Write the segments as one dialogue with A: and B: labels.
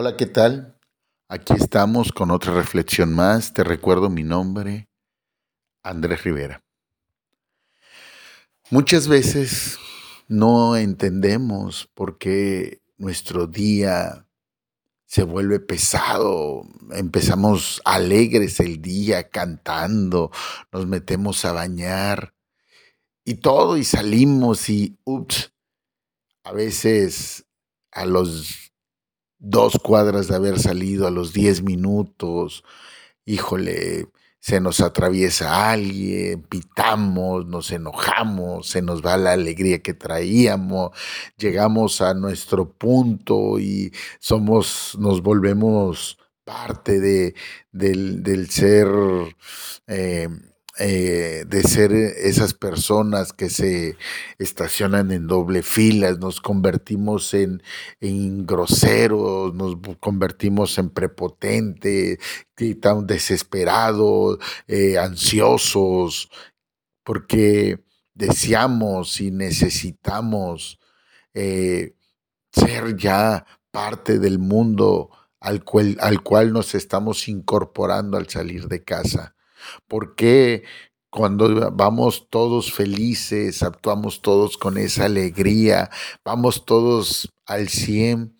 A: Hola, ¿qué tal? Aquí estamos con otra reflexión más. Te recuerdo mi nombre, Andrés Rivera. Muchas veces no entendemos por qué nuestro día se vuelve pesado, empezamos alegres el día cantando, nos metemos a bañar y todo y salimos y ups, a veces a los dos cuadras de haber salido, a los diez minutos, híjole, se nos atraviesa alguien, pitamos, nos enojamos, se nos va la alegría que traíamos, llegamos a nuestro punto y somos, nos volvemos parte de, del, ser eh, eh, de ser esas personas que se estacionan en doble filas, nos convertimos en, groseros, nos convertimos en prepotentes, tan desesperados, eh, ansiosos, porque deseamos y necesitamos eh, ser ya parte del mundo al cual, al cual nos estamos incorporando al salir de casa. ¿Por qué cuando vamos todos felices, actuamos todos con esa alegría, vamos todos al 100,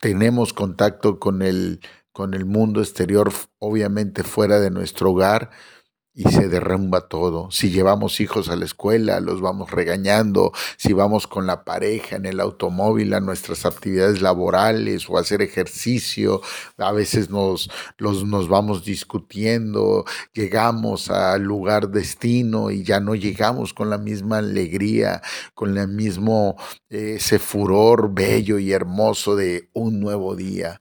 A: tenemos contacto con el, con el mundo exterior, obviamente fuera de nuestro hogar, y se derrumba todo. Si llevamos hijos a la escuela, los vamos regañando. Si vamos con la pareja en el automóvil a nuestras actividades laborales o a hacer ejercicio, a veces nos, los, nos vamos discutiendo. Llegamos al lugar destino y ya no llegamos con la misma alegría, con el mismo ese furor bello y hermoso de un nuevo día.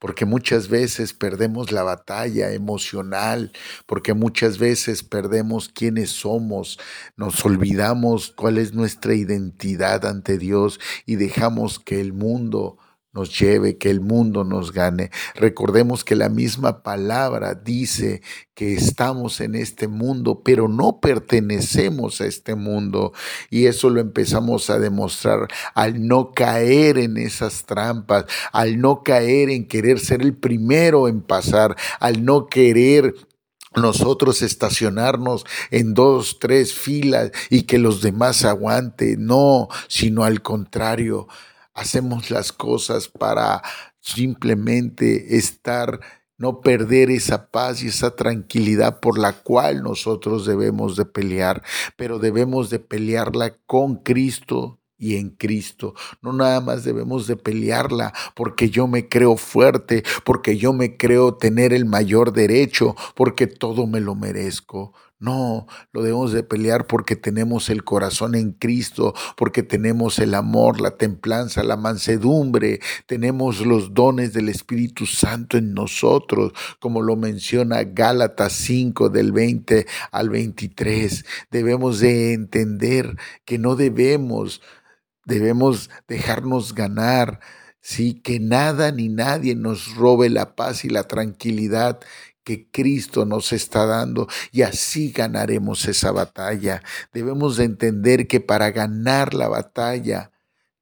A: Porque muchas veces perdemos la batalla emocional, porque muchas veces perdemos quiénes somos, nos olvidamos cuál es nuestra identidad ante Dios y dejamos que el mundo nos lleve, que el mundo nos gane. Recordemos que la misma palabra dice que estamos en este mundo, pero no pertenecemos a este mundo. Y eso lo empezamos a demostrar al no caer en esas trampas, al no caer en querer ser el primero en pasar, al no querer nosotros estacionarnos en dos, tres filas y que los demás aguanten. No, sino al contrario, hacemos las cosas para simplemente estar, no perder esa paz y esa tranquilidad por la cual nosotros debemos de pelear, pero debemos de pelearla con Cristo y en Cristo. No nada más debemos de pelearla porque yo me creo fuerte, porque yo me creo tener el mayor derecho, porque todo me lo merezco. No, lo debemos de pelear porque tenemos el corazón en Cristo, porque tenemos el amor, la templanza, la mansedumbre, tenemos los dones del Espíritu Santo en nosotros, como lo menciona Gálatas 5 del 20 al 23. Debemos de entender que no debemos Debemos dejarnos ganar, sí, que nada ni nadie nos robe la paz y la tranquilidad que Cristo nos está dando y así ganaremos esa batalla. Debemos de entender que para ganar la batalla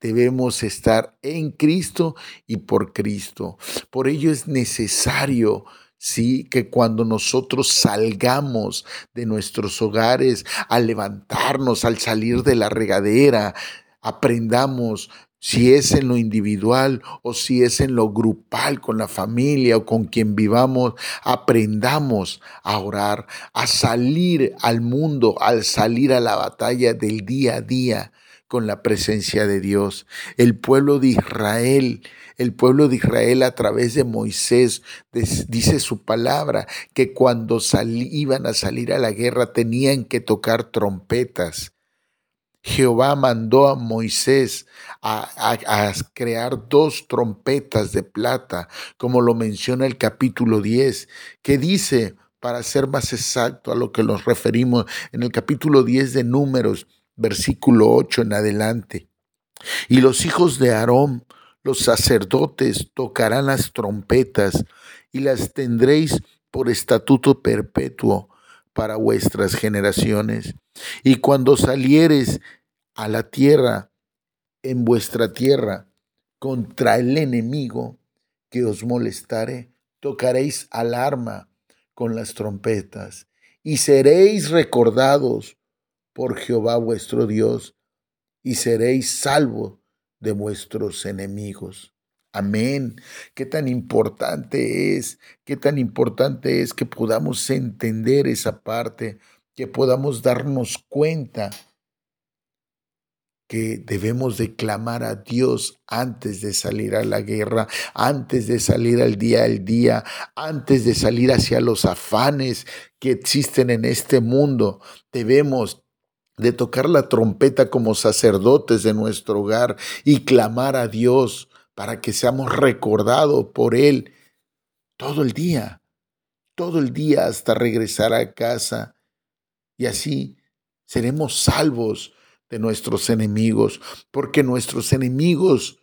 A: debemos estar en Cristo y por Cristo. Por ello es necesario Sí, que cuando nosotros salgamos de nuestros hogares, al levantarnos, al salir de la regadera, aprendamos si es en lo individual o si es en lo grupal con la familia o con quien vivamos, aprendamos a orar, a salir al mundo, al salir a la batalla del día a día con la presencia de Dios. El pueblo de Israel, el pueblo de Israel a través de Moisés dice su palabra que cuando iban a salir a la guerra tenían que tocar trompetas Jehová mandó a Moisés a, crear dos trompetas de plata, como lo menciona el capítulo 10, que dice, para ser más exacto a lo que nos referimos en el capítulo 10 de Números, versículo 8 en adelante. Y los hijos de Aarón, los sacerdotes, tocarán las trompetas y las tendréis por estatuto perpetuo para vuestras generaciones. Y cuando salieres a la tierra, en vuestra tierra, contra el enemigo que os molestare, tocaréis alarma con las trompetas y seréis recordados por Jehová vuestro Dios y seréis salvos de vuestros enemigos. Amén. Qué tan importante es, qué tan importante es que podamos entender esa parte, que podamos darnos cuenta que debemos de clamar a Dios antes de salir a la guerra, antes de salir al día al día, antes de salir hacia los afanes que existen en este mundo. Debemos de tocar la trompeta como sacerdotes de nuestro hogar y clamar a Dios para que seamos recordados por Él todo el día, todo el día hasta regresar a casa. Y así seremos salvos de nuestros enemigos, porque nuestros enemigos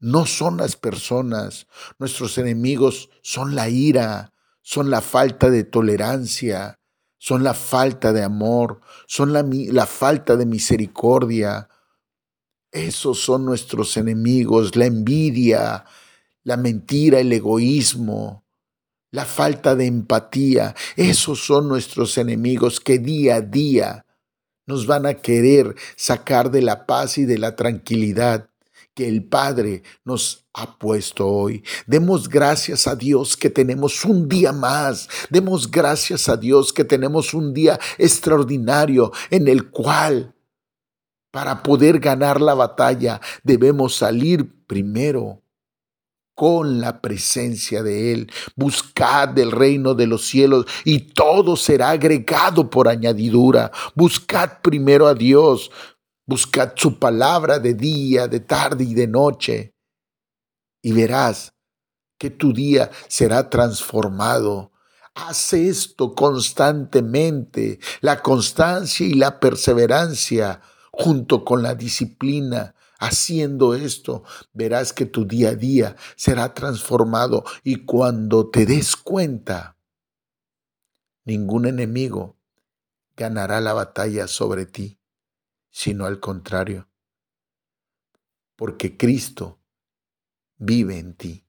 A: no son las personas, nuestros enemigos son la ira, son la falta de tolerancia, son la falta de amor, son la, la falta de misericordia, esos son nuestros enemigos, la envidia, la mentira, el egoísmo, la falta de empatía. Esos son nuestros enemigos que día a día nos van a querer sacar de la paz y de la tranquilidad que el Padre nos ha puesto hoy. Demos gracias a Dios que tenemos un día más. Demos gracias a Dios que tenemos un día extraordinario en el cual para poder ganar la batalla debemos salir primero con la presencia de Él. Buscad del reino de los cielos y todo será agregado por añadidura. Buscad primero a Dios. Buscad su palabra de día, de tarde y de noche. Y verás que tu día será transformado. Haz esto constantemente. La constancia y la perseverancia junto con la disciplina. Haciendo esto, verás que tu día a día será transformado y cuando te des cuenta, ningún enemigo ganará la batalla sobre ti, sino al contrario, porque Cristo vive en ti.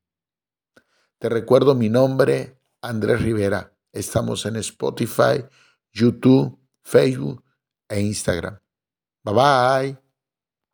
A: Te recuerdo mi nombre, Andrés Rivera. Estamos en Spotify, YouTube, Facebook e Instagram. Bye bye.